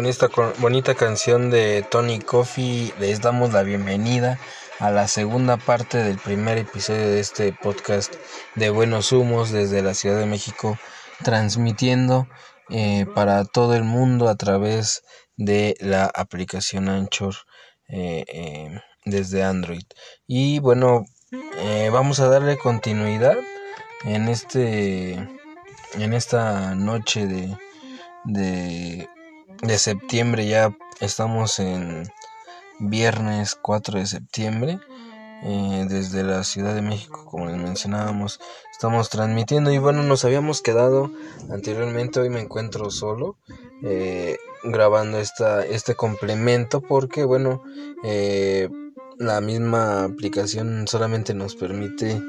con esta bonita canción de Tony Coffee les damos la bienvenida a la segunda parte del primer episodio de este podcast de Buenos Humos desde la Ciudad de México, transmitiendo eh, para todo el mundo a través de la aplicación Anchor eh, eh, desde Android. Y bueno, vamos a darle continuidad en este en esta noche de, de de septiembre, ya estamos en viernes 4 de septiembre. Eh, desde la Ciudad de México, como les mencionábamos, estamos transmitiendo y bueno, nos habíamos quedado anteriormente, hoy me encuentro solo eh, grabando esta, este complemento porque bueno, eh, la misma aplicación solamente nos permite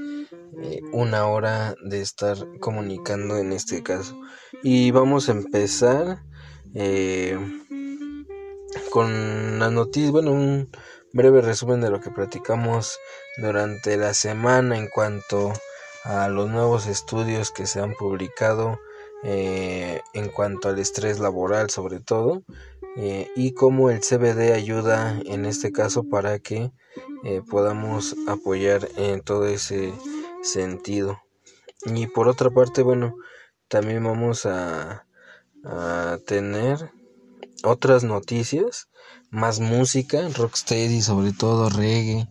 una hora de estar comunicando en este caso y vamos a empezar eh, con la noticia, bueno, un breve resumen de lo que platicamos durante la semana en cuanto a los nuevos estudios que se han publicado eh, en cuanto al estrés laboral sobre todo eh, y cómo el CBD ayuda en este caso para que eh, podamos apoyar en todo ese sentido. Y por otra parte bueno también vamos a a tener otras noticias, más música, rocksteady, sobre todo reggae.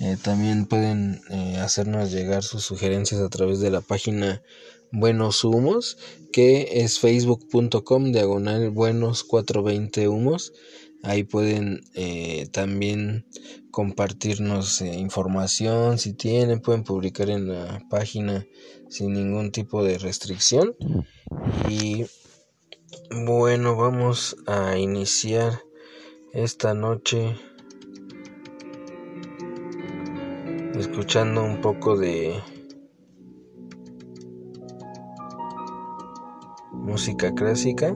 Eh, también pueden eh, hacernos llegar sus sugerencias a través de la página Buenos Humos, que es facebook.com diagonal buenos 420 humos. Ahí pueden eh, también compartirnos información si tienen, pueden publicar en la página sin ningún tipo de restricción. Y bueno, vamos a iniciar esta noche escuchando un poco de música clásica.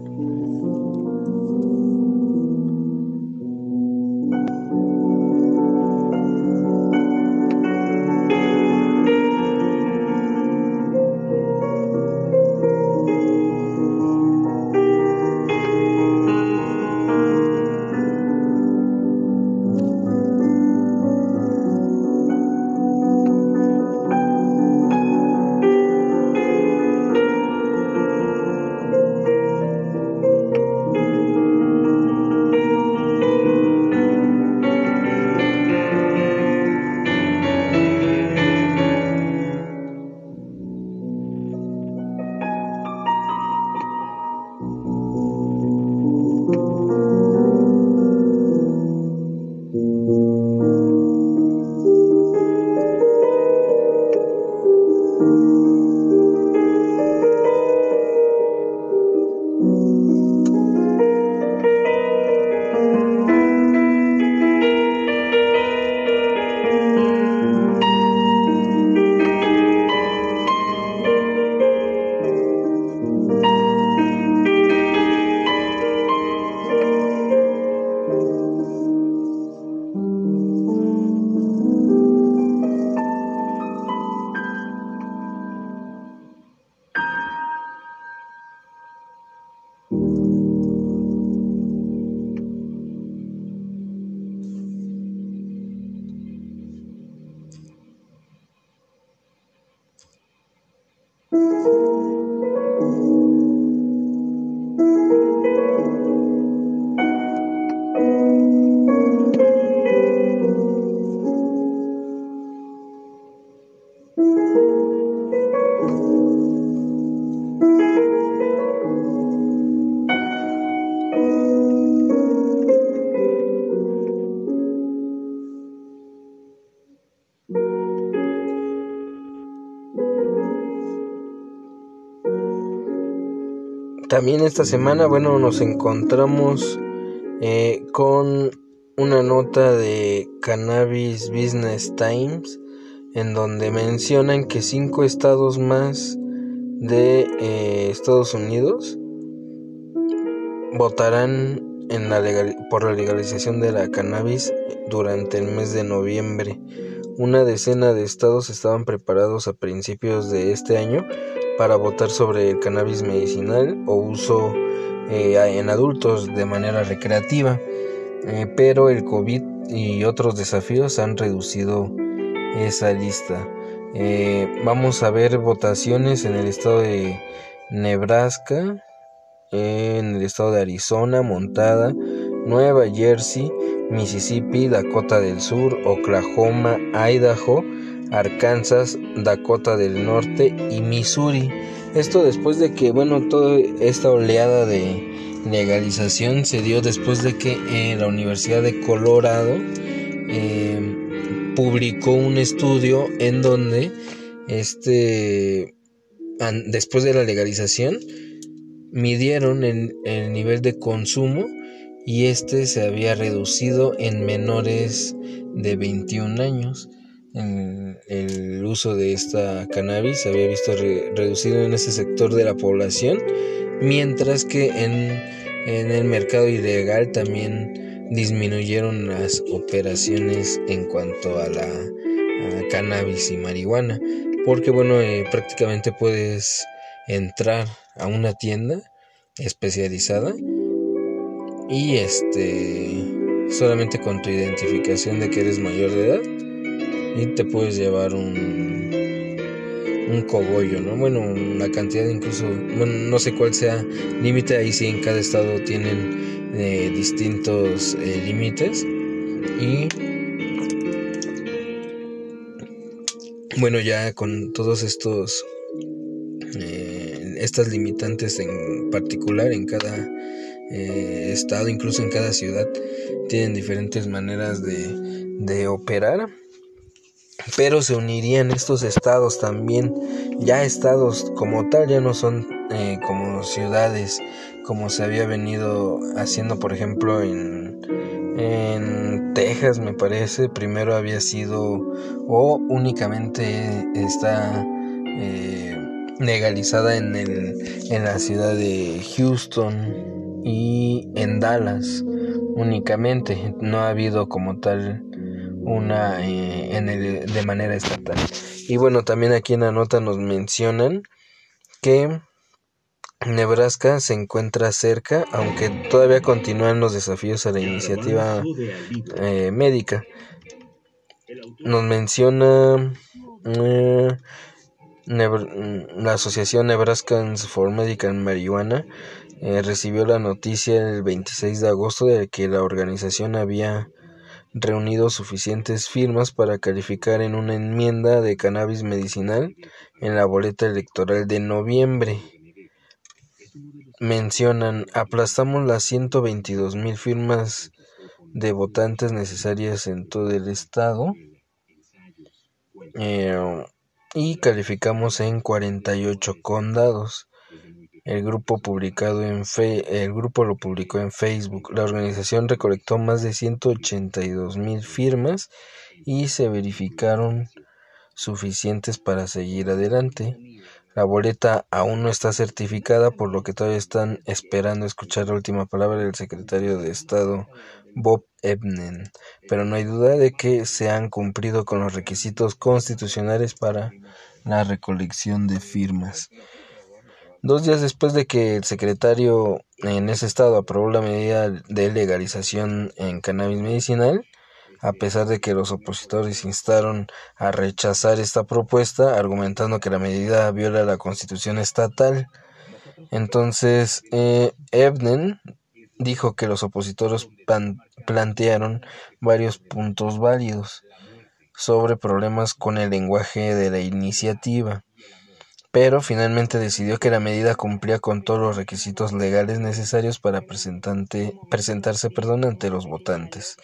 También esta semana, bueno, nos encontramos eh, con una nota de Cannabis Business Times en donde mencionan que cinco estados más de eh, Estados Unidos votarán en por la legalización de la cannabis durante el mes de noviembre. Una decena de estados estaban preparados a principios de este año para votar sobre el cannabis medicinal o uso eh, en adultos de manera recreativa, eh, pero el COVID y otros desafíos han reducido esa lista. vamos a ver votaciones en el estado de Nebraska, en el estado de Arizona, Montada, Nueva Jersey, Mississippi, Dakota del Sur, Oklahoma, Idaho, Arkansas, Dakota del Norte y Missouri. Esto después de que, bueno, toda esta oleada de legalización se dio después de que eh, la Universidad de Colorado eh, publicó un estudio en donde este después de la legalización midieron el, el nivel de consumo y este se había reducido en menores de 21 años el uso de esta cannabis se había visto reducido en ese sector de la población, mientras que en, el mercado ilegal también disminuyeron las operaciones en cuanto a la cannabis y marihuana, porque bueno, eh, prácticamente puedes entrar a una tienda especializada y este solamente con tu identificación de que eres mayor de edad y te puedes llevar un un cogollo, ¿no? Bueno, una cantidad incluso, bueno, no sé cuál sea límite, ahí sí en cada estado tienen eh, distintos eh, límites y bueno, ya con todos estos eh, estas limitantes en particular en cada estado, incluso en cada ciudad, tienen diferentes maneras de, de operar pero se unirían estos estados también, ya estados como tal, ya no son eh, como ciudades, como se había venido haciendo, por ejemplo, en, en Texas, me parece, primero había sido, o únicamente está eh, legalizada en, el, en la ciudad de Houston y en Dallas únicamente, no ha habido como tal una eh, en el, de manera estatal. Y bueno, también aquí en la nota nos mencionan que Nebraska se encuentra cerca, aunque todavía continúan los desafíos a la iniciativa eh, médica. Nos menciona eh, la Asociación Nebraskans for Medical Marijuana recibió la noticia el 26 de agosto de que la organización había reunido suficientes firmas para calificar en una enmienda de cannabis medicinal en la boleta electoral de noviembre. Mencionan, aplastamos las 122 mil firmas de votantes necesarias en todo el estado eh, y calificamos en 48 condados. El grupo, lo publicó en Facebook. La organización recolectó más de 182 mil firmas y se verificaron suficientes para seguir adelante. La boleta aún no está certificada, por lo que todavía están esperando escuchar la última palabra del secretario de Estado Bob Ebnen, pero no hay duda de que se han cumplido con los requisitos constitucionales para la recolección de firmas. Dos días después de que el secretario en ese estado aprobó la medida de legalización en cannabis medicinal, a pesar de que los opositores instaron a rechazar esta propuesta, argumentando que la medida viola la constitución estatal. Entonces, eh, Ebnen dijo que los opositores plantearon varios puntos válidos sobre problemas con el lenguaje de la iniciativa pero finalmente decidió que la medida cumplía con todos los requisitos legales necesarios para presentarse perdón, ante los votantes.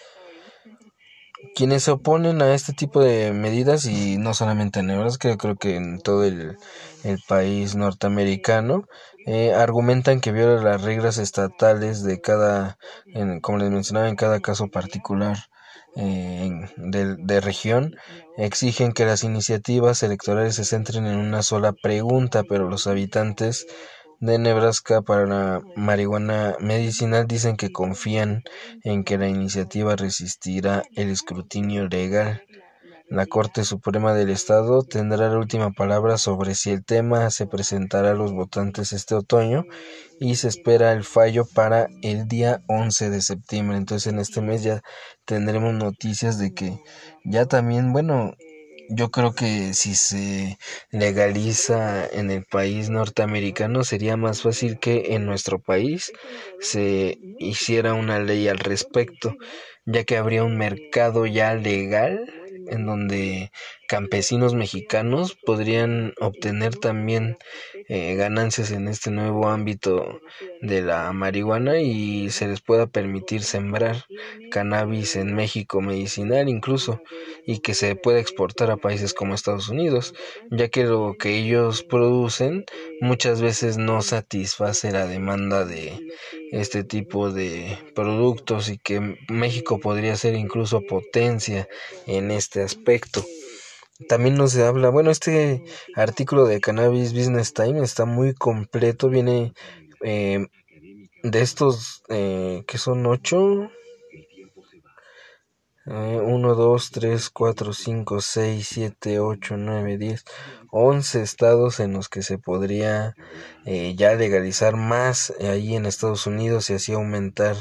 Quienes se oponen a este tipo de medidas, y no solamente en Nebraska, yo creo que en todo el, país norteamericano, eh, argumentan que viola las reglas estatales de cada, como les mencionaba, en cada caso particular de, región exigen que las iniciativas electorales se centren en una sola pregunta, pero los habitantes de Nebraska para la marihuana medicinal dicen que confían en que la iniciativa resistirá el escrutinio legal. La Corte Suprema del Estado tendrá la última palabra sobre si el tema se presentará a los votantes este otoño y se espera el fallo para el día 11 de septiembre. Entonces en este mes ya tendremos noticias de que ya también, bueno, yo creo que si se legaliza en el país norteamericano sería más fácil que en nuestro país se hiciera una ley al respecto, ya que habría un mercado ya legal en donde campesinos mexicanos podrían obtener también eh, ganancias en este nuevo ámbito de la marihuana y se les pueda permitir sembrar cannabis en México medicinal incluso y que se pueda exportar a países como Estados Unidos ya que lo que ellos producen muchas veces no satisface la demanda de este tipo de productos y que México podría ser incluso potencia en este aspecto. También nos habla, bueno, este artículo de Cannabis Business Time está muy completo, viene eh, de estos eh, que son ocho. 1, 2, 3, 4, 5, 6, 7, 8, 9, 10, 11 estados en los que se podría eh, ya legalizar más ahí en Estados Unidos y así aumentar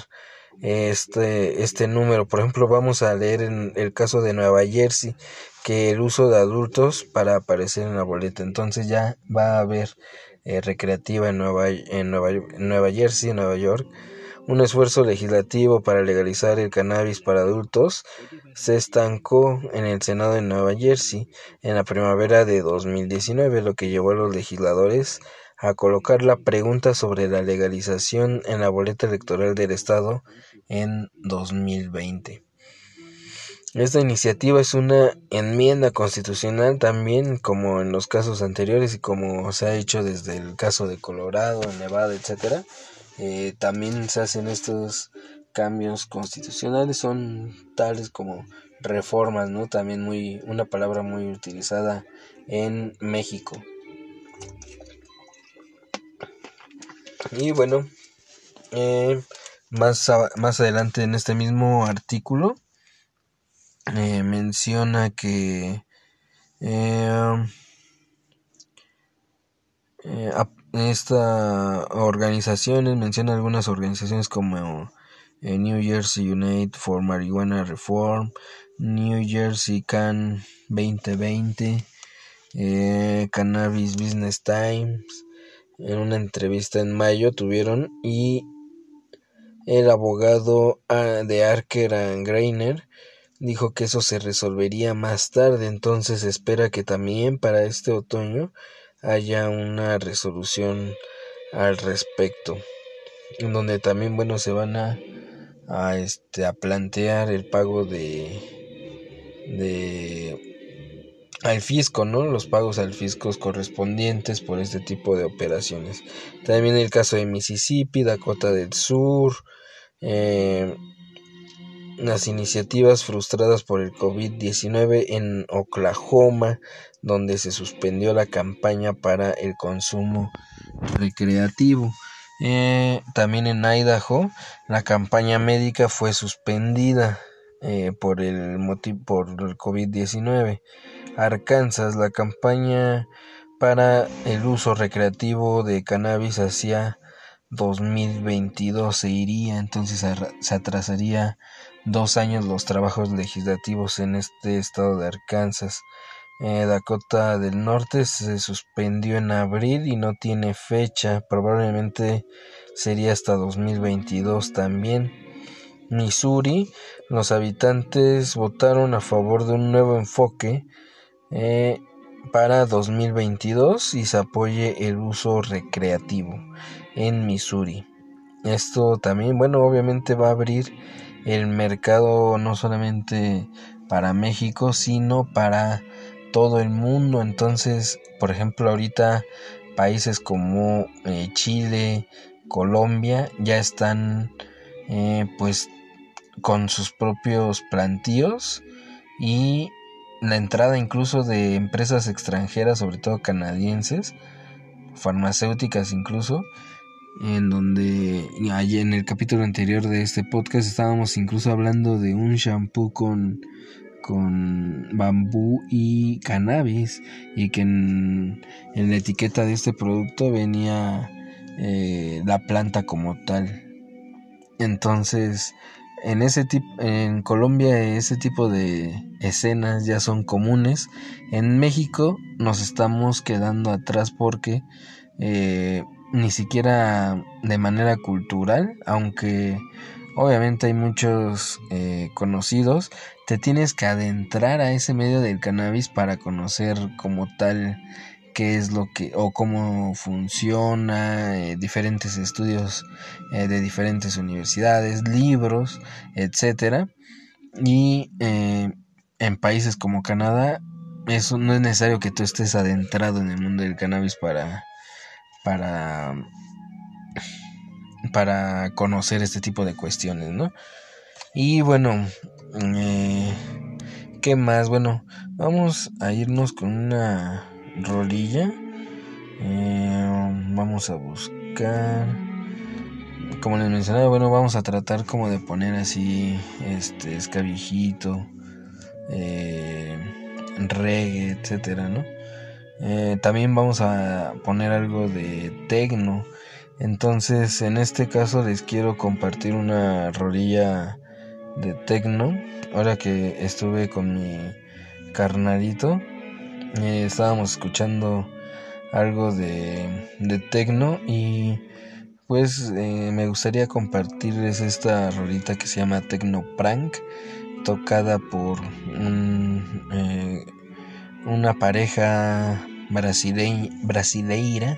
este, este número. Por ejemplo, vamos a leer en el caso de Nueva Jersey que el uso de adultos para aparecer en la boleta. Entonces ya va a haber eh, recreativa en Nueva, en Nueva, en Nueva Jersey, Nueva York. Un esfuerzo legislativo para legalizar el cannabis para adultos se estancó en el Senado de Nueva Jersey en la primavera de 2019, lo que llevó a los legisladores a colocar la pregunta sobre la legalización en la boleta electoral del Estado en 2020. Esta iniciativa es una enmienda constitucional también como en los casos anteriores y como se ha hecho desde el caso de Colorado, Nevada, etcétera. Eh, también se hacen estos cambios constitucionales, son tales como reformas, ¿no? También muy una palabra muy utilizada en México. Y bueno, eh, más, más adelante en este mismo artículo eh, menciona que eh, eh, esta organizaciones menciona algunas organizaciones como New Jersey United for Marijuana Reform, New Jersey Can 2020, Cannabis Business Times, en una entrevista en mayo tuvieron y el abogado ah, de Arker and Greiner dijo que eso se resolvería más tarde, entonces espera que también para este otoño haya una resolución al respecto, en donde también bueno se van a, a este a plantear el pago de de al fisco, ¿no? Los pagos al fisco correspondientes por este tipo de operaciones. También el caso de Mississippi, Dakota del Sur, eh, las iniciativas frustradas por el COVID-19 en Oklahoma, donde se suspendió la campaña para el consumo recreativo. Eh, también en Idaho, la campaña médica fue suspendida eh, por el por el COVID-19. Arkansas, la campaña para el uso recreativo de cannabis hacia 2022 se iría, entonces se atrasaría dos años los trabajos legislativos en este estado de Arkansas. Eh, Dakota del Norte se suspendió en abril y no tiene fecha, probablemente sería hasta 2022 también. Missouri, los habitantes votaron a favor de un nuevo enfoque eh, para 2022 y se apoye el uso recreativo en Missouri. Esto también, bueno, obviamente va a abrir el mercado no solamente para México, sino para todo el mundo. Entonces, por ejemplo, ahorita países como eh, Chile, Colombia ya están eh, pues con sus propios plantíos y la entrada incluso de empresas extranjeras, sobre todo canadienses, farmacéuticas incluso, en donde en el capítulo anterior de este podcast estábamos incluso hablando de un shampoo con con bambú y cannabis y que en, la etiqueta de este producto venía eh, la planta como tal. Entonces en ese tipo en Colombia ese tipo de escenas ya son comunes. En México nos estamos quedando atrás porque eh, ni siquiera de manera cultural aunque obviamente hay muchos eh, conocidos te tienes que adentrar a ese medio del cannabis para conocer como tal qué es lo que o cómo funciona, eh, diferentes estudios eh, de diferentes universidades, libros, etcétera. Y eh, en países como Canadá, eso no es necesario que tú estés adentrado en el mundo del cannabis para para para conocer este tipo de cuestiones, ¿no? Y bueno, ¿qué más? Bueno, vamos a irnos con una rolilla. Eh, vamos a buscar. Como les mencionaba, bueno, vamos a tratar como de poner así, este, escabijito, eh, reggae, etcétera, ¿no? Eh, también vamos a poner algo de tecno. Entonces, en este caso les quiero compartir una rolilla de tecno. Ahora que estuve con mi carnalito, eh, estábamos escuchando algo de, de tecno y pues eh, me gustaría compartirles esta rolita que se llama Tecno Prank tocada por un, una pareja brasileira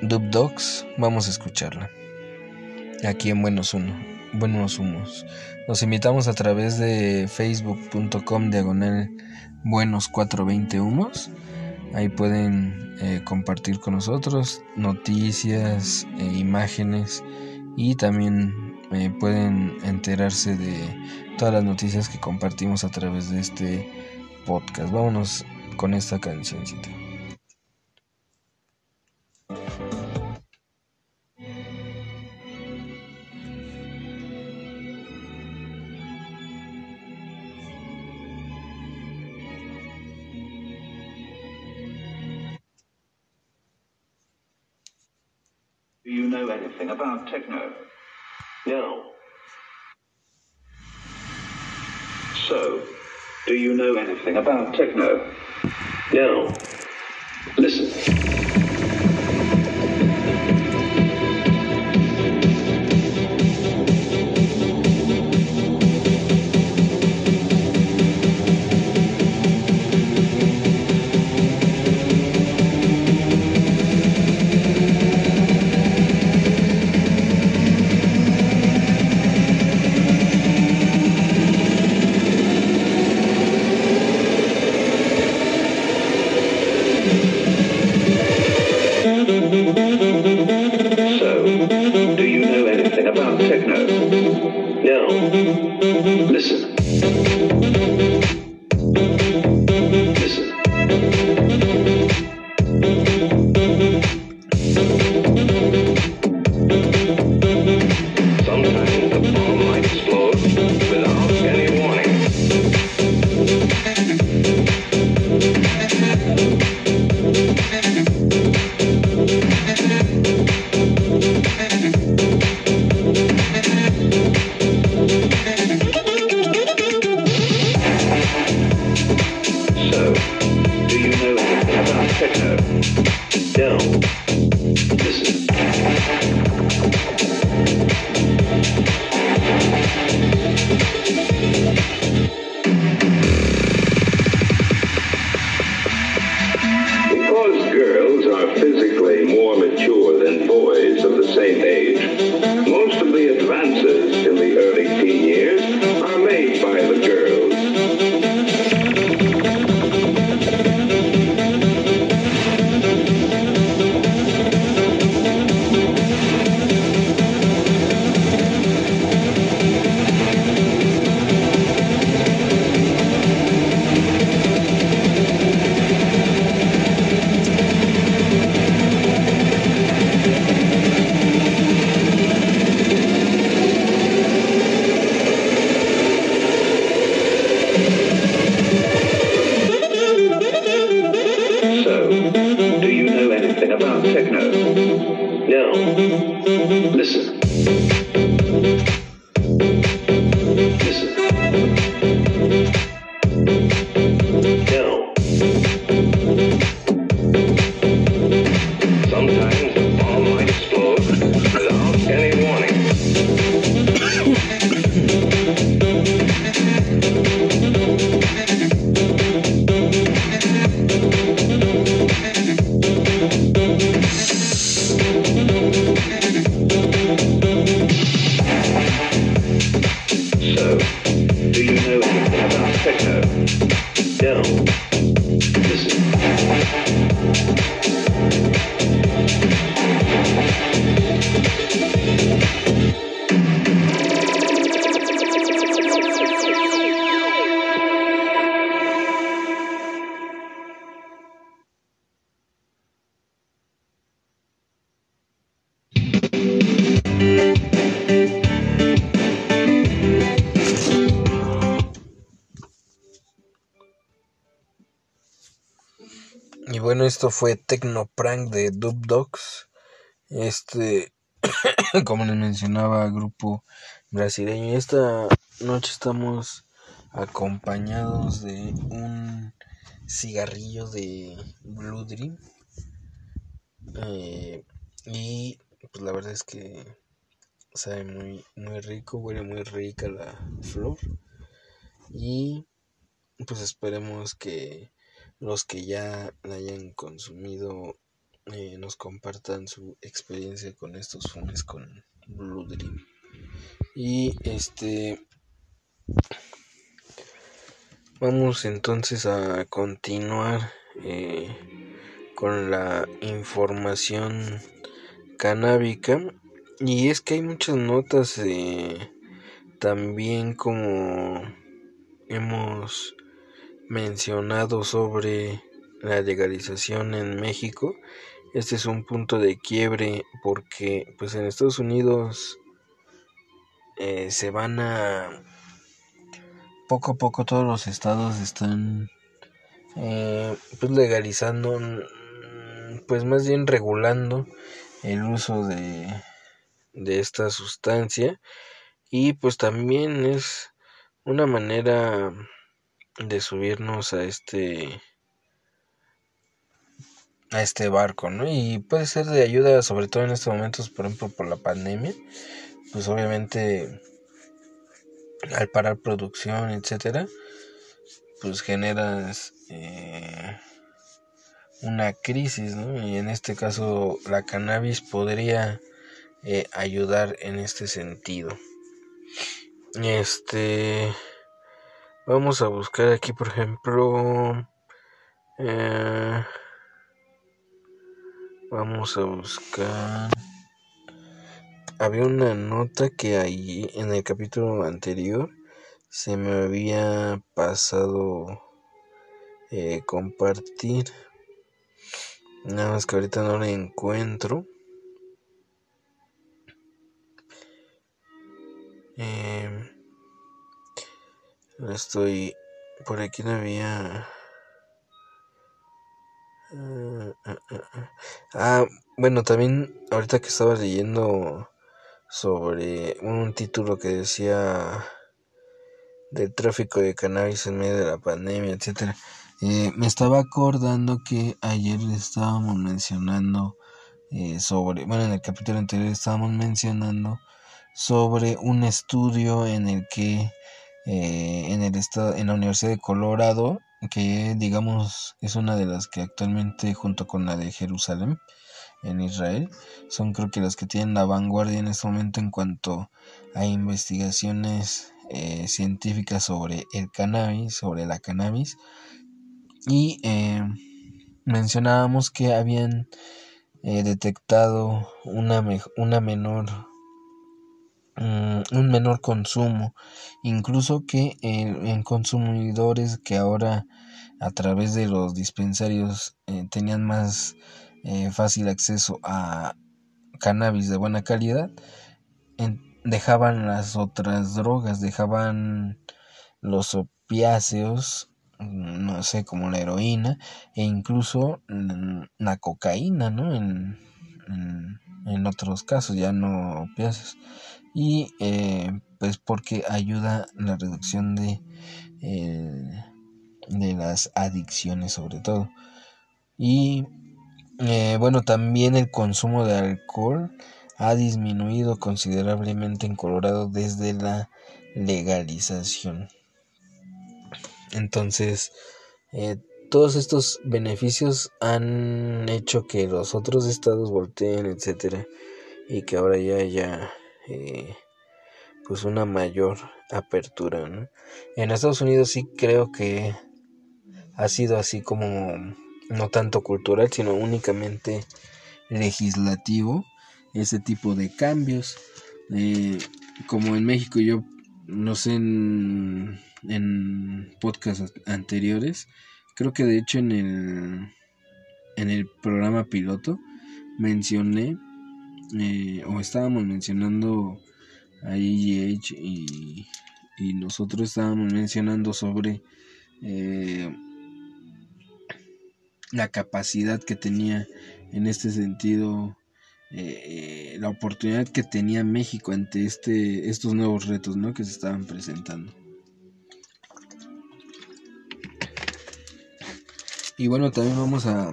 Dub Dogs vamos a escucharla aquí en Buenos Uno Buenos Humos nos invitamos a través de facebook.com diagonal buenos 420 humos. Ahí pueden eh, compartir con nosotros noticias, e imágenes y también eh, pueden enterarse de todas las noticias que compartimos a través de este podcast. Vámonos con esta cancioncita. anything about techno? No. So, do you know anything about techno? No. Bueno, esto fue Tecno Prank de Dub Dogs. Este, como les mencionaba, grupo brasileño. Esta noche estamos acompañados de un cigarrillo de Blue Dream. Eh, y pues la verdad es que sabe muy, muy rico, huele muy rica la flor. Y pues esperemos que los que ya la hayan consumido eh, nos compartan su experiencia con estos fumes con Blue Dream. Y este vamos entonces a continuar eh, con la información canábica y es que hay muchas notas eh, también como hemos mencionado sobre la legalización en México este es un punto de quiebre porque pues en Estados Unidos eh, se van a poco a poco todos los estados están eh, pues legalizando pues más bien regulando el uso de, de esta sustancia. Y pues también es una manera de subirnos a este a este barco, ¿no? Y puede ser de ayuda, sobre todo en estos momentos, por ejemplo, por la pandemia, pues obviamente al parar producción, etcétera, pues generas eh, una crisis, ¿no? Y en este caso la cannabis podría eh, ayudar en este sentido. Este, vamos a buscar aquí, por ejemplo, eh, Vamos a buscar. Había una nota que ahí en el capítulo anterior se me había pasado eh, compartir. Nada más que ahorita no la encuentro. Eh, estoy por aquí no había Ah, bueno, también ahorita que estaba leyendo sobre un título que decía del tráfico de cannabis en medio de la pandemia, etcétera. Eh, me estaba acordando que ayer estábamos mencionando eh, sobre, bueno, en el capítulo anterior estábamos mencionando sobre un estudio en el que eh, en el estado, en la Universidad de Colorado que digamos es una de las que actualmente junto con la de Jerusalén en Israel son creo que las que tienen la vanguardia en este momento en cuanto a investigaciones eh, científicas sobre el cannabis, sobre la cannabis. Y eh, mencionábamos que habían eh, detectado una, una menor un menor consumo, incluso que en consumidores que ahora a través de los dispensarios eh, tenían más eh, fácil acceso a cannabis de buena calidad, dejaban las otras drogas, dejaban los opiáceos, mm, no sé, como la heroína e incluso mm, la cocaína, ¿no? En, en, en otros casos, ya no opiáceos y eh, pues porque ayuda la reducción de, eh, de las adicciones sobre todo. Y eh, bueno también el consumo de alcohol ha disminuido considerablemente en Colorado desde la legalización. Entonces todos estos beneficios han hecho que los otros estados volteen etcétera y que ahora ya haya eh, pues una mayor apertura. En Estados Unidos sí creo que ha sido así como no tanto cultural, sino únicamente legislativo ese tipo de cambios. Eh, como en México yo no sé en, en podcasts anteriores, creo que de hecho en el en el programa piloto mencioné eh, o estábamos mencionando a EGH y, nosotros estábamos mencionando sobre eh, la capacidad que tenía en este sentido eh, la oportunidad que tenía México ante este estos nuevos retos ¿no? que se estaban presentando y bueno también vamos a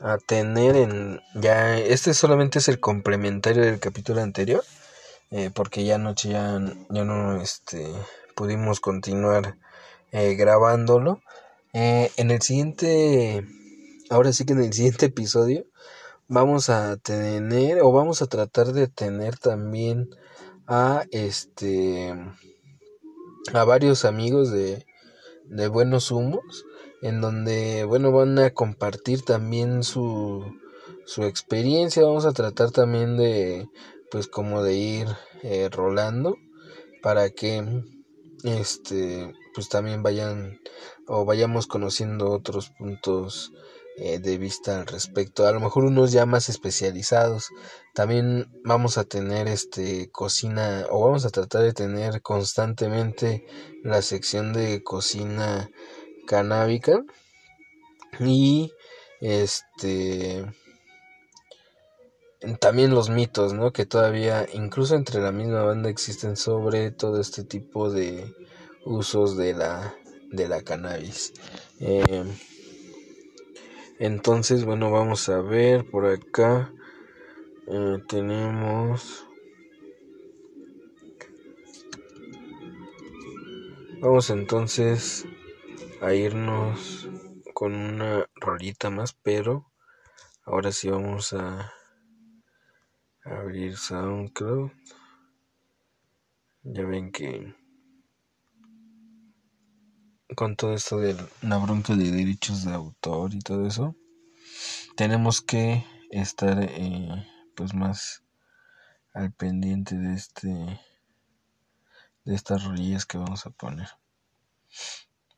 a tener en ya este solamente es el complementario del capítulo anterior eh, porque ya anoche ya, ya no este pudimos continuar eh, grabándolo. Eh, en el siguiente ahora sí que en el siguiente episodio vamos a tener o vamos a tratar de tener también a este a varios amigos de, de buenos humos en donde bueno van a compartir también su su experiencia. Vamos a tratar también de pues como de ir eh, rolando para que este pues también vayan o vayamos conociendo otros puntos eh, de vista al respecto. A lo mejor unos ya más especializados. También vamos a tener este cocina o vamos a tratar de tener constantemente la sección de cocina canábica y este también los mitos, ¿no? Que todavía, incluso entre la misma banda, existen sobre todo este tipo de usos de la, de la cannabis. Eh, entonces, bueno, vamos a ver por acá. Eh, tenemos. Vamos entonces a irnos con una rolita más, pero ahora sí vamos a abrir SoundCloud. Ya ven que con todo esto de la bronca de derechos de autor y todo eso, tenemos que estar eh, pues más al pendiente de este de estas rolillas que vamos a poner.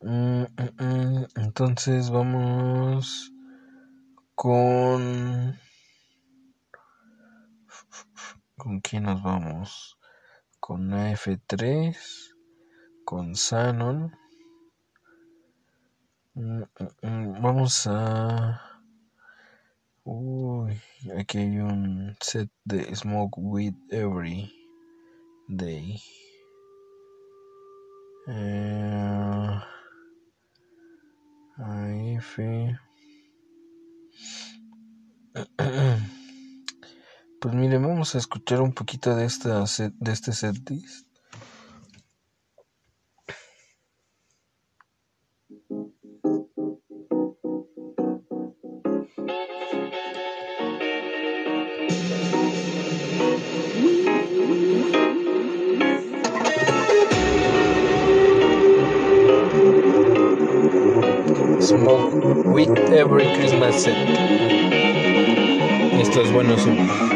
Mm, mm, mm. Entonces vamos con... ¿Con quién nos vamos? Con AF3, con Sanon. Vamos a... Uy, aquí hay un set de Smoke Weed Every Day. Eh... Ahí fe. Pues mire, vamos a escuchar un poquito de esta de este set list. Esto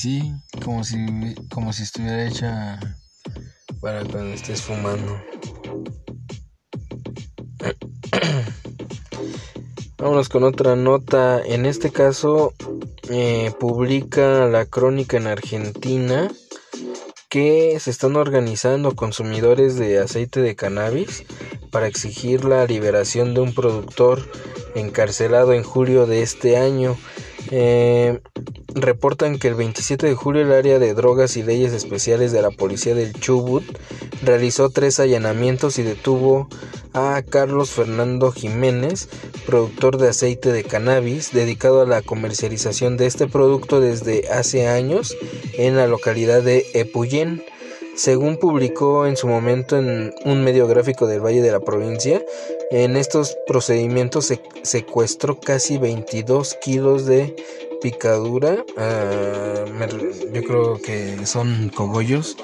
Sí, como si, como si estuviera hecha para cuando estés fumando. Vámonos con otra nota. En este caso, eh, publica la crónica en Argentina que se están organizando consumidores de aceite de cannabis para exigir la liberación de un productor encarcelado en julio de este año. Eh, reportan que el 27 de julio el área de drogas y leyes especiales de la policía del Chubut realizó tres allanamientos y detuvo a Carlos Fernando Jiménez, productor de aceite de cannabis, dedicado a la comercialización de este producto desde hace años en la localidad de Epuyén. Según publicó en su momento en un medio gráfico del Valle de la Provincia, en estos procedimientos se secuestró casi 22 kilos de picadura, uh, yo creo que son cogollos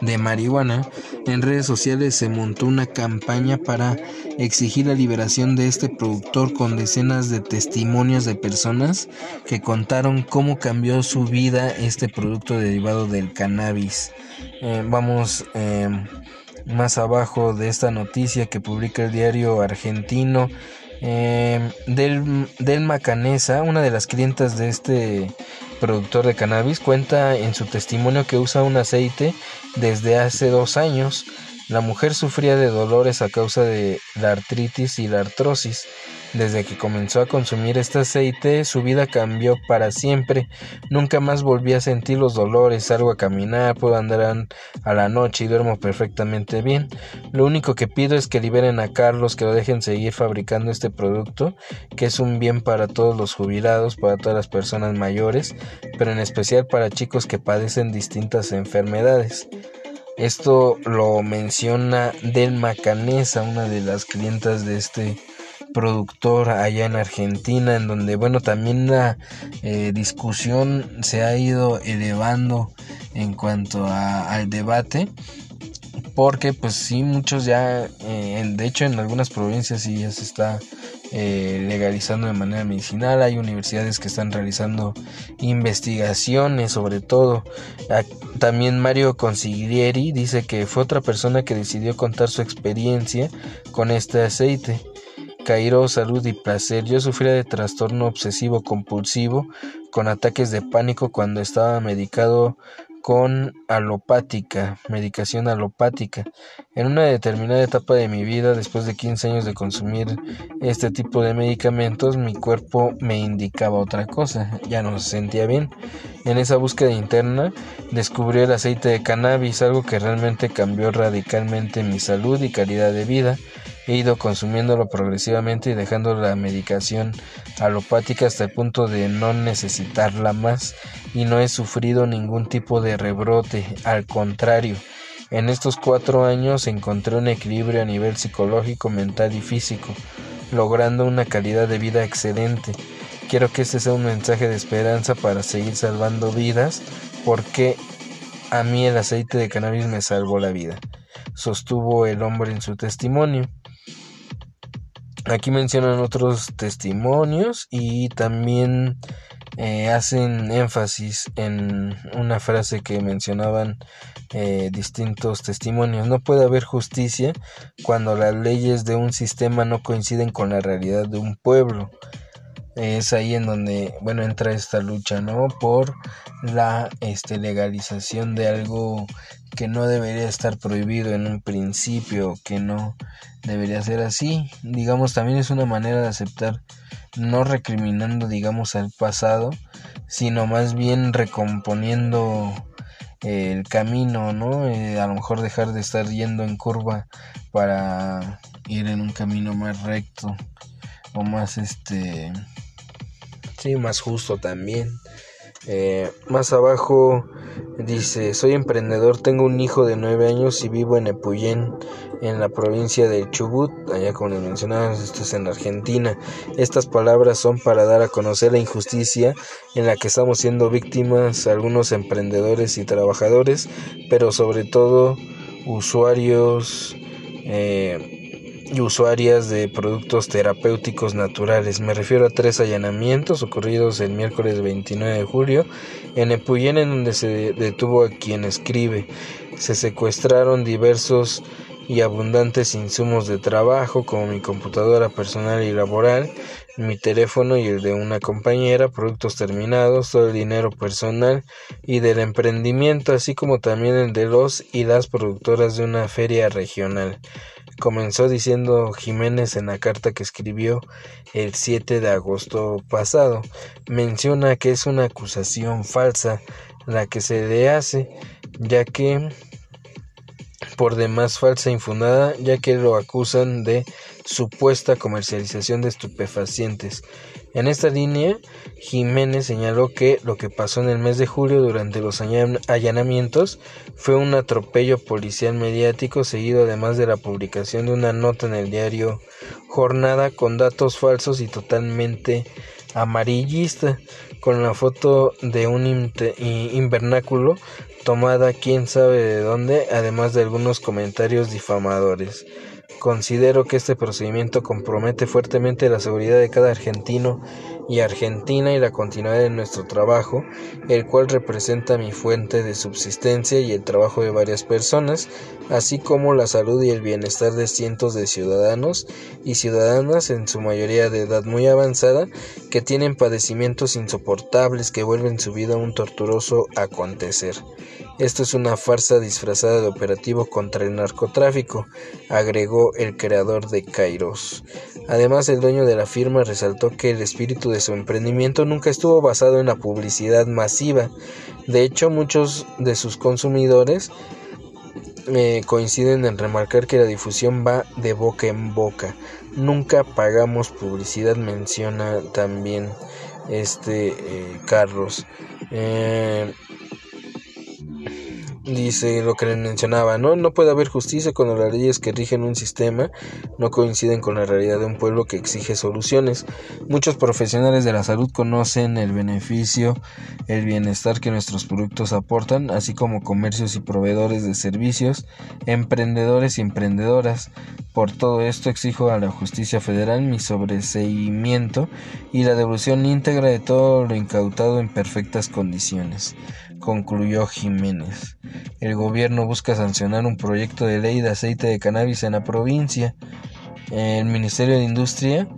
de marihuana. En redes sociales se montó una campaña para exigir la liberación de este productor con decenas de testimonios de personas que contaron cómo cambió su vida este producto derivado del cannabis. Eh, vamos eh, más abajo de esta noticia que publica el diario argentino Eh, del, del Macanesa, una de las clientas de este productor de cannabis, cuenta en su testimonio que usa un aceite desde hace dos años. La mujer sufría de dolores a causa de la artritis y la artrosis. Desde que comenzó a consumir este aceite, su vida cambió para siempre. Nunca más volví a sentir los dolores, salgo a caminar, puedo andar a la noche y duermo perfectamente bien. Lo único que pido es que liberen a Carlos, que lo dejen seguir fabricando este producto, que es un bien para todos los jubilados, para todas las personas mayores, pero en especial para chicos que padecen distintas enfermedades. Esto lo menciona Delma Canesa, una de las clientas de este productor allá en Argentina, en donde, bueno, también la eh, discusión se ha ido elevando en cuanto al debate porque pues sí muchos ya eh, de hecho en algunas provincias sí ya se está eh, legalizando de manera medicinal hay universidades que están realizando investigaciones sobre todo. También Mario Consiglieri dice que fue otra persona que decidió contar su experiencia con este aceite Cairo, salud y placer. Yo sufría de trastorno obsesivo compulsivo con ataques de pánico cuando estaba medicado con alopática, medicación alopática. En una determinada etapa de mi vida, después de 15 años de consumir este tipo de medicamentos, mi cuerpo me indicaba otra cosa, ya no se sentía bien. En esa búsqueda interna descubrí el aceite de cannabis, algo que realmente cambió radicalmente mi salud y calidad de vida. He ido consumiéndolo progresivamente y dejando la medicación alopática hasta el punto de no necesitarla más y no he sufrido ningún tipo de rebrote, al contrario. En estos cuatro años encontré un equilibrio a nivel psicológico, mental y físico, logrando una calidad de vida excelente. Quiero que este sea un mensaje de esperanza para seguir salvando vidas, porque a mí el aceite de cannabis me salvó la vida, sostuvo el hombre en su testimonio. Aquí mencionan otros testimonios y también eh, hacen énfasis en una frase que mencionaban eh, distintos testimonios. No puede haber justicia cuando las leyes de un sistema no coinciden con la realidad de un pueblo es ahí en donde bueno entra esta lucha no por la este legalización de algo que no debería estar prohibido en un principio que no debería ser así. Digamos también es una manera de aceptar no recriminando digamos al pasado sino más bien recomponiendo el camino no eh, a lo mejor dejar de estar yendo en curva para ir en un camino más recto o más este Sí, más justo también. Eh, más abajo dice, soy emprendedor, tengo un hijo de nueve años y vivo en Epuyén, en la provincia de Chubut, allá como les mencionaba, esto es en Argentina. Estas palabras son para dar a conocer la injusticia en la que estamos siendo víctimas algunos emprendedores y trabajadores, pero sobre todo usuarios eh, y usuarias de productos terapéuticos naturales. Me refiero a tres allanamientos ocurridos el miércoles 29 de julio en Epuyén, en donde se detuvo a quien escribe. Se secuestraron diversos y abundantes insumos de trabajo como mi computadora personal y laboral, mi teléfono y el de una compañera, productos terminados, todo el dinero personal y del emprendimiento, así como también el de los y las productoras de una feria regional comenzó diciendo Jiménez en la carta que escribió el 7 de agosto pasado. Menciona que es una acusación falsa la que se le hace, ya que por demás falsa e infundada, ya que lo acusan de supuesta comercialización de estupefacientes. En esta línea, Jiménez señaló que lo que pasó en el mes de julio durante los allanamientos fue un atropello policial mediático seguido además de la publicación de una nota en el diario Jornada con datos falsos y totalmente amarillista, con la foto de un invernáculo tomada quién sabe de dónde, además de algunos comentarios difamadores. Considero que este procedimiento compromete fuertemente la seguridad de cada argentino y Argentina y la continuidad de nuestro trabajo, el cual representa mi fuente de subsistencia y el trabajo de varias personas, así como la salud y el bienestar de cientos de ciudadanos y ciudadanas en su mayoría de edad muy avanzada que tienen padecimientos insoportables que vuelven su vida un torturoso acontecer. Esto es una farsa disfrazada de operativo contra el narcotráfico, agregó el creador de Kairos. Además, el dueño de la firma resaltó que el espíritu de su emprendimiento nunca estuvo basado en la publicidad masiva. De hecho, muchos de sus consumidores coinciden en remarcar que la difusión va de boca en boca. Nunca pagamos publicidad, menciona también este eh, Carlos. Eh, dice lo que les mencionaba, ¿no? No puede haber justicia cuando las leyes que rigen un sistema no coinciden con la realidad de un pueblo que exige soluciones. Muchos profesionales de la salud conocen el beneficio, el bienestar que nuestros productos aportan, así como comercios y proveedores de servicios, emprendedores y emprendedoras. Por todo esto exijo a la justicia federal mi sobreseimiento y la devolución íntegra de todo lo incautado en perfectas condiciones concluyó Jiménez. El gobierno busca sancionar un proyecto de ley de aceite de cannabis en la provincia. El Ministerio de Industria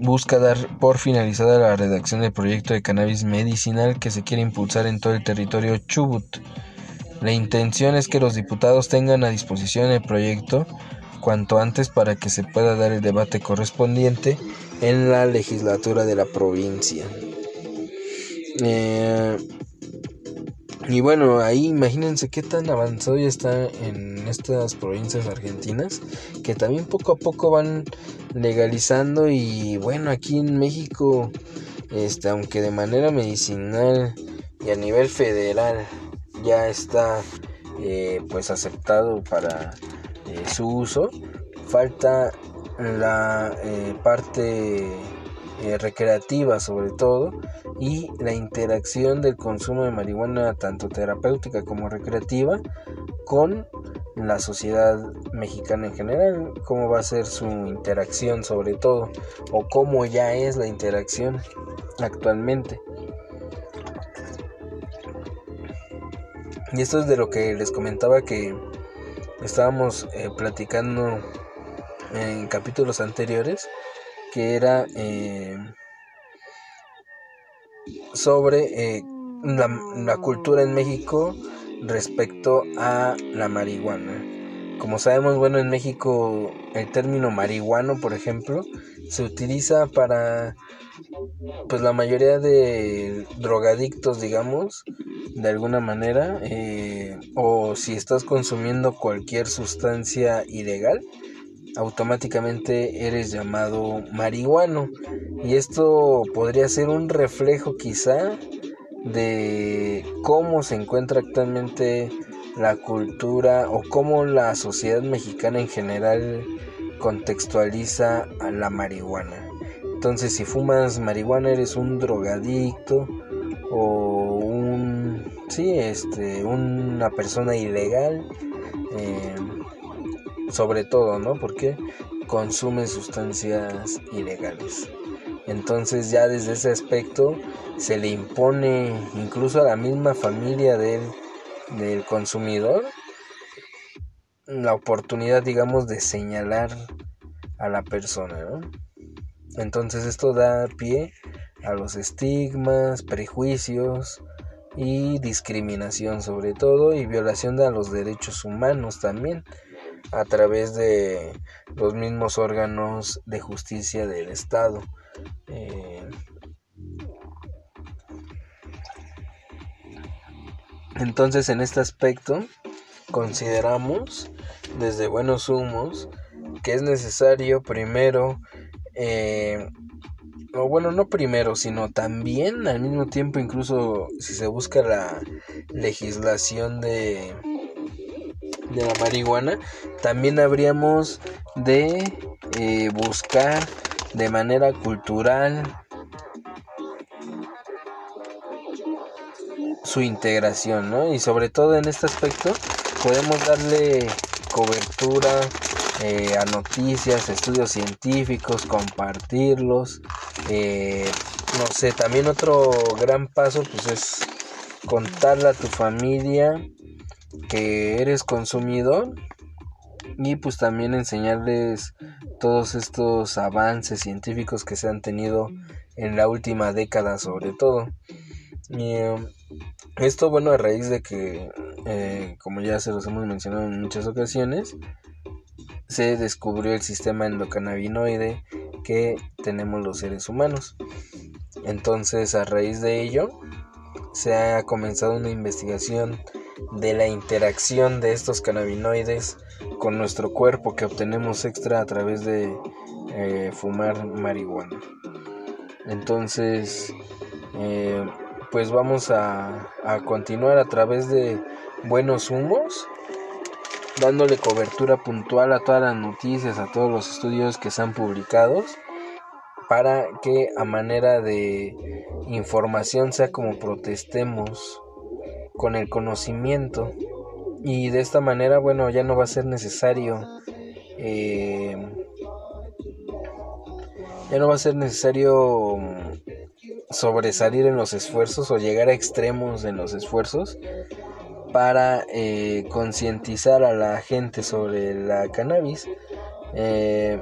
busca dar por finalizada la redacción del proyecto de cannabis medicinal que se quiere impulsar en todo el territorio Chubut. La intención es que los diputados tengan a disposición el proyecto cuanto antes para que se pueda dar el debate correspondiente en la legislatura de la provincia. Eh, y bueno, ahí imagínense qué tan avanzado ya está en estas provincias argentinas, que también poco a poco van legalizando y bueno, aquí en México, este, aunque de manera medicinal y a nivel federal ya está eh, pues aceptado para eh, su uso, falta la eh, parte eh, recreativa sobre todo y la interacción del consumo de marihuana tanto terapéutica como recreativa con la sociedad mexicana en general, cómo va a ser su interacción sobre todo o cómo ya es la interacción actualmente. Y esto es de lo que les comentaba que estábamos eh, platicando en capítulos anteriores que era eh, sobre eh, la, cultura en México respecto a la marihuana. Como sabemos, bueno, en México el término marihuano, por ejemplo, se utiliza para pues la mayoría de drogadictos, digamos, de alguna manera, eh, o si estás consumiendo cualquier sustancia ilegal, automáticamente eres llamado marihuano. Y esto podría ser un reflejo quizá de cómo se encuentra actualmente la cultura o cómo la sociedad mexicana en general contextualiza a la marihuana. Entonces, si fumas marihuana eres un drogadicto o un sí, este, una persona ilegal. Eh, sobre todo, ¿no? Porque consume sustancias ilegales. Entonces ya desde ese aspecto se le impone incluso a la misma familia del, del consumidor la oportunidad, digamos, de señalar a la persona, ¿no? Entonces esto da pie a los estigmas, prejuicios y discriminación sobre todo y violación de los derechos humanos también a través de los mismos órganos de justicia del Estado. Eh, entonces, en este aspecto, consideramos desde buenos humos que es necesario primero, eh, o bueno, no primero, sino también al mismo tiempo, incluso si se busca la legislación de de la marihuana, también habríamos de eh, buscar de manera cultural su integración, ¿no? Y sobre todo en este aspecto podemos darle cobertura eh, a noticias, estudios científicos, compartirlos, Eh, no sé, también otro gran paso pues es contarle a tu familia que eres consumidor y pues también enseñarles todos estos avances científicos que se han tenido en la última década sobre todo. Y em, esto bueno a raíz de que, eh, como ya se los hemos mencionado en muchas ocasiones, se descubrió el sistema endocannabinoide que tenemos los seres humanos. Entonces a raíz de ello se ha comenzado una investigación de la interacción de estos cannabinoides con nuestro cuerpo que obtenemos extra a través de eh, fumar marihuana. Entonces, eh, pues vamos a, a continuar a través de buenos humos, dándole cobertura puntual a todas las noticias, a todos los estudios que se han publicado, para que a manera de información sea como protestemos con el conocimiento. Y de esta manera bueno ya no va a ser necesario eh, ya no va a ser necesario sobresalir en los esfuerzos o llegar a extremos en los esfuerzos para eh, concientizar a la gente sobre la cannabis. Eh,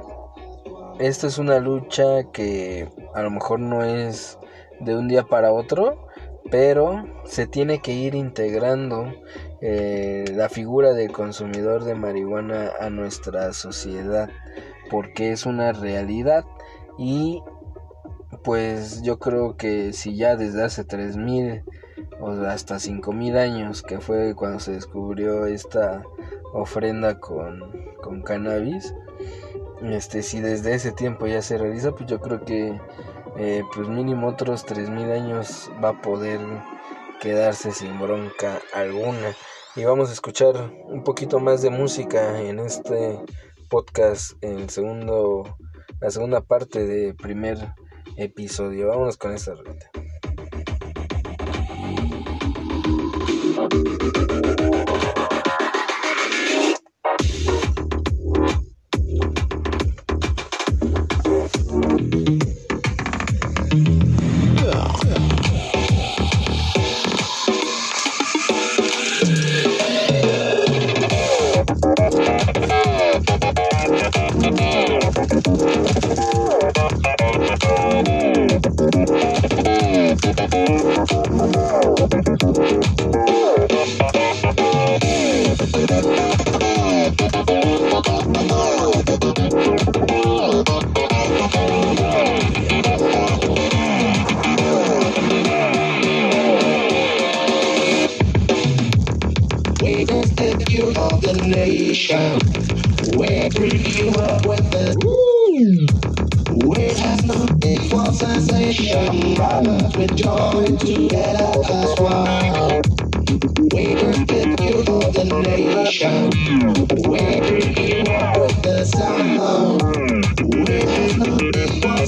esto es una lucha que a lo mejor no es de un día para otro pero se tiene que ir integrando eh, la figura del consumidor de marihuana a nuestra sociedad porque es una realidad. Y pues yo creo que si ya desde hace 3000 o hasta 5000 años que fue cuando se descubrió esta ofrenda con, con cannabis este si desde ese tiempo ya se realiza pues yo creo que eh, pues mínimo otros 3000 años va a poder quedarse sin bronca alguna. Y vamos a escuchar un poquito más de música en este podcast, en segundo, la segunda parte del primer episodio. Vámonos con esta. Daily We're bringing you up with the Woo! We have not equal sensation, brothers. We join together as one. We just did you for the nation. We're bringing you up with the sound. We have not